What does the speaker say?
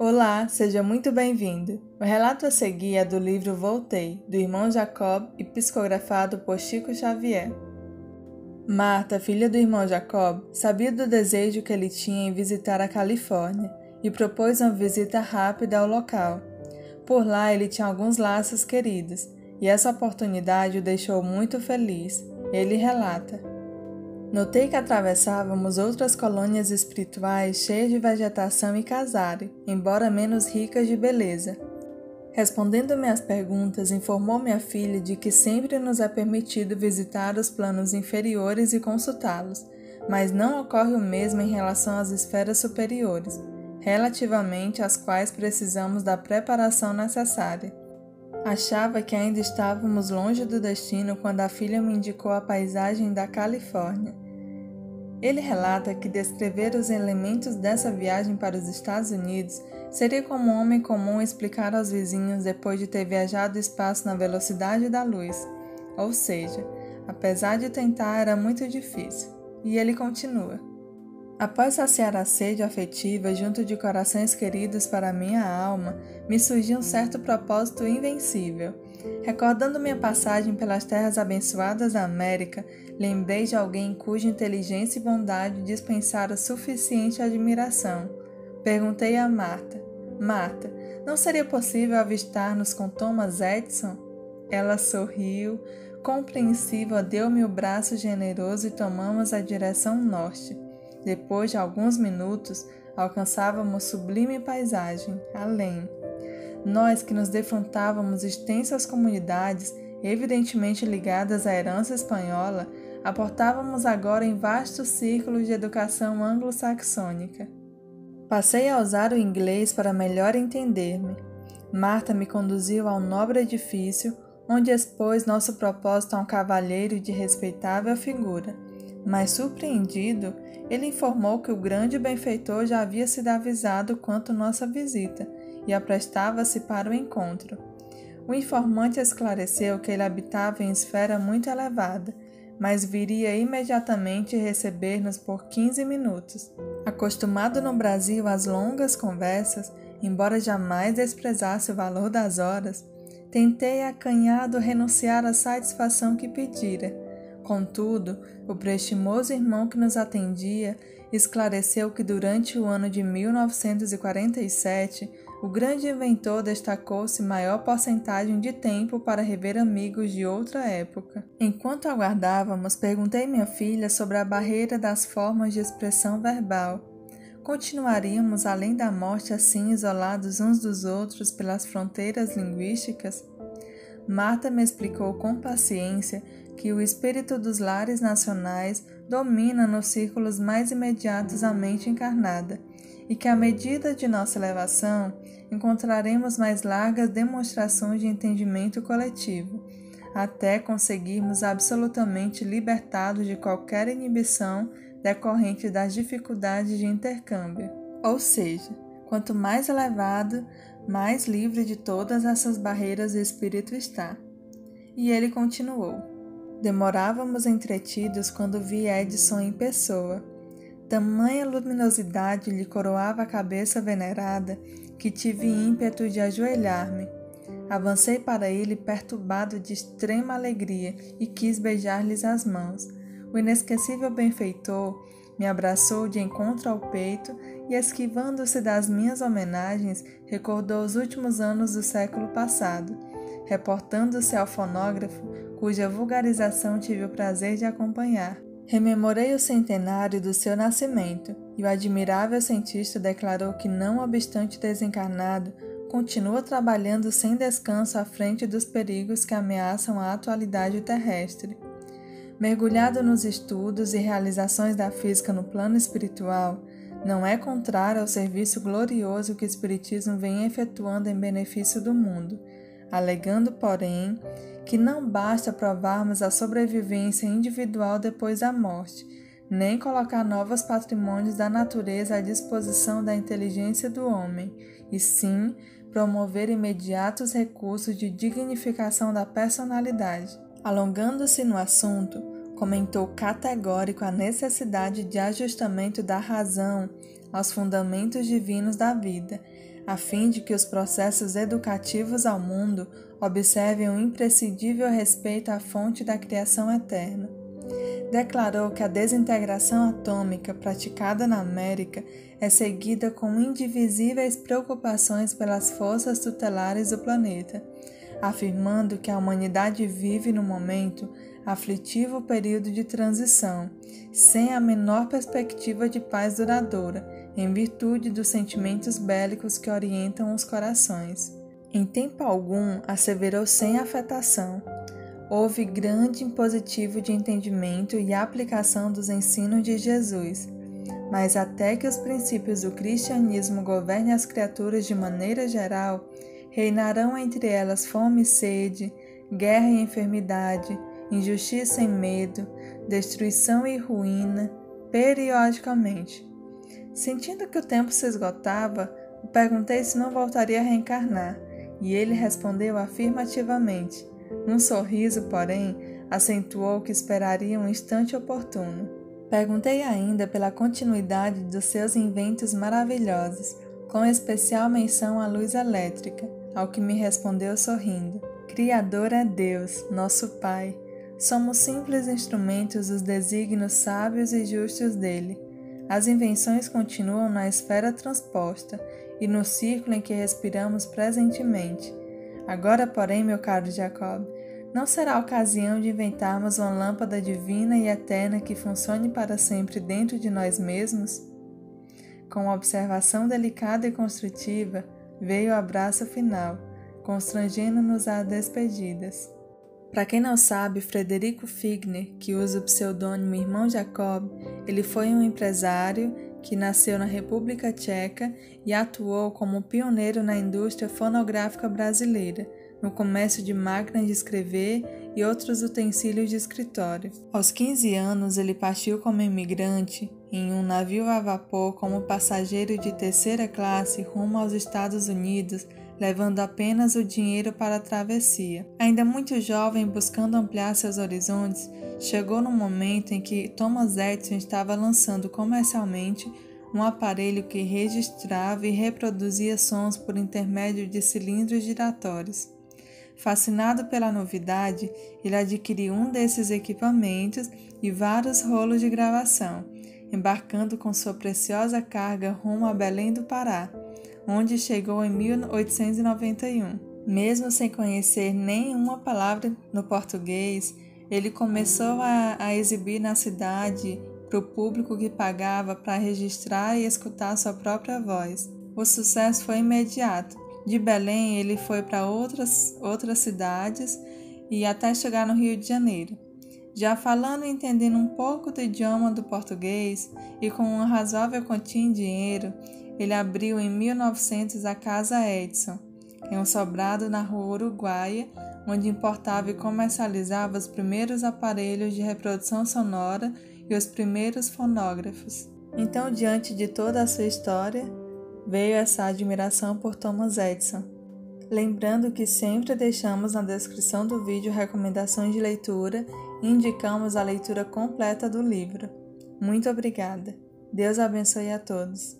Olá, seja muito bem-vindo. O relato a seguir é do livro Voltei, do irmão Jacob e psicografado por Chico Xavier. Marta, filha do irmão Jacob, sabia do desejo que ele tinha em visitar a Califórnia e propôs uma visita rápida ao local. Por lá ele tinha alguns laços queridos e essa oportunidade o deixou muito feliz. Ele relata. Notei que atravessávamos outras colônias espirituais cheias de vegetação e casare, embora menos ricas de beleza. Respondendo-me às perguntas, informou minha filha de que sempre nos é permitido visitar os planos inferiores e consultá-los, mas não ocorre o mesmo em relação às esferas superiores, relativamente às quais precisamos da preparação necessária. Achava que ainda estávamos longe do destino quando a filha me indicou a paisagem da Califórnia. Ele relata que descrever os elementos dessa viagem para os Estados Unidos seria como um homem comum explicar aos vizinhos depois de ter viajado o espaço na velocidade da luz. Ou seja, apesar de tentar, era muito difícil. E ele continua. Após saciar a sede afetiva junto de corações queridos para minha alma, me surgiu um certo propósito invencível. Recordando minha passagem pelas terras abençoadas da América, lembrei de alguém cuja inteligência e bondade dispensaram suficiente admiração. Perguntei a Marta: Marta, não seria possível avistar-nos com Thomas Edison? Ela sorriu, compreensiva, deu-me o braço generoso e tomamos a direção norte. Depois de alguns minutos, alcançávamos sublime paisagem, além. Nós que nos defrontávamos extensas comunidades, evidentemente ligadas à herança espanhola, aportávamos agora em vastos círculos de educação anglo-saxônica. Passei a usar o inglês para melhor entender-me. Marta me conduziu ao nobre edifício, onde expôs nosso propósito a um cavalheiro de respeitável figura. Mas surpreendido, ele informou que o grande benfeitor já havia sido avisado quanto nossa visita e aprestava-se para o encontro. O informante esclareceu que ele habitava em esfera muito elevada, mas viria imediatamente receber-nos por 15 minutos. Acostumado no Brasil às longas conversas, embora jamais desprezasse o valor das horas, tentei acanhado renunciar à satisfação que pedira Contudo, o prestimoso irmão que nos atendia esclareceu que durante o ano de 1947, o grande inventor destacou-se maior porcentagem de tempo para rever amigos de outra época. Enquanto aguardávamos, perguntei minha filha sobre a barreira das formas de expressão verbal. Continuaríamos além da morte assim isolados uns dos outros pelas fronteiras linguísticas? Marta me explicou com paciência que o espírito dos lares nacionais domina nos círculos mais imediatos à mente encarnada e que, à medida de nossa elevação, encontraremos mais largas demonstrações de entendimento coletivo, até conseguirmos absolutamente libertados de qualquer inibição decorrente das dificuldades de intercâmbio. Ou seja, quanto mais elevado, mais livre de todas essas barreiras o espírito está. E ele continuou. Demorávamos entretidos quando vi Edson em pessoa. Tamanha luminosidade lhe coroava a cabeça venerada que tive ímpeto de ajoelhar-me. Avancei para ele perturbado de extrema alegria e quis beijar-lhes as mãos. O inesquecível benfeitor me abraçou de encontro ao peito e, esquivando-se das minhas homenagens, recordou os últimos anos do século passado. Reportando-se ao fonógrafo, cuja vulgarização tive o prazer de acompanhar. Rememorei o centenário do seu nascimento e o admirável cientista declarou que, não obstante desencarnado, continua trabalhando sem descanso à frente dos perigos que ameaçam a atualidade terrestre. Mergulhado nos estudos e realizações da física no plano espiritual, não é contrário ao serviço glorioso que o Espiritismo vem efetuando em benefício do mundo, alegando, porém, que não basta provarmos a sobrevivência individual depois da morte, nem colocar novos patrimônios da natureza à disposição da inteligência do homem, e sim promover imediatos recursos de dignificação da personalidade. Alongando-se no assunto, comentou categórico a necessidade de ajustamento da razão aos fundamentos divinos da vida, a fim de que os processos educativos ao mundo observem um imprescindível respeito à fonte da criação eterna. Declarou que a desintegração atômica praticada na América é seguida com indivisíveis preocupações pelas forças tutelares do planeta, afirmando que a humanidade vive no momento aflitivo período de transição, sem a menor perspectiva de paz duradoura, em virtude dos sentimentos bélicos que orientam os corações. Em tempo algum, asseverou sem afetação, houve grande impositivo de entendimento e aplicação dos ensinos de Jesus. Mas até que os princípios do cristianismo governem as criaturas de maneira geral, reinarão entre elas fome e sede, guerra e enfermidade, injustiça e medo, destruição e ruína, periodicamente. Sentindo que o tempo se esgotava, perguntei se não voltaria a reencarnar, e ele respondeu afirmativamente. Num sorriso, porém, acentuou que esperaria um instante oportuno. Perguntei ainda pela continuidade dos seus inventos maravilhosos, com especial menção à luz elétrica, ao que me respondeu sorrindo: Criador é Deus, nosso Pai. Somos simples instrumentos dos desígnios sábios e justos dele. As invenções continuam na esfera transposta e no círculo em que respiramos presentemente. Agora, porém, meu caro Jacob, não será a ocasião de inventarmos uma lâmpada divina e eterna que funcione para sempre dentro de nós mesmos? Com uma observação delicada e construtiva, veio o abraço final, constrangendo-nos a despedidas. Para quem não sabe, Frederico Figner, que usa o pseudônimo Irmão Jacob, ele foi um empresário que nasceu na República Tcheca e atuou como pioneiro na indústria fonográfica brasileira, no comércio de máquinas de escrever e outros utensílios de escritório. Aos 15 anos, ele partiu como imigrante em um navio a vapor como passageiro de terceira classe rumo aos Estados Unidos, levando apenas o dinheiro para a travessia. Ainda muito jovem, buscando ampliar seus horizontes, chegou no momento em que Thomas Edison estava lançando comercialmente um aparelho que registrava e reproduzia sons por intermédio de cilindros giratórios. Fascinado pela novidade, ele adquiriu um desses equipamentos e vários rolos de gravação, embarcando com sua preciosa carga rumo a Belém do Pará, onde chegou em 1891. Mesmo sem conhecer nenhuma palavra no português, ele começou a, a exibir na cidade para o público que pagava para registrar e escutar sua própria voz. O sucesso foi imediato. De Belém, ele foi para outras, outras cidades e até chegar no Rio de Janeiro. Já falando e entendendo um pouco do idioma do português e com uma razoável quantia em dinheiro, ele abriu em 1900 a Casa Edson, em um sobrado na rua Uruguaia, onde importava e comercializava os primeiros aparelhos de reprodução sonora e os primeiros fonógrafos. Então, diante de toda a sua história, veio essa admiração por Thomas Edison. Lembrando que sempre deixamos na descrição do vídeo recomendações de leitura e indicamos a leitura completa do livro. Muito obrigada. Deus abençoe a todos.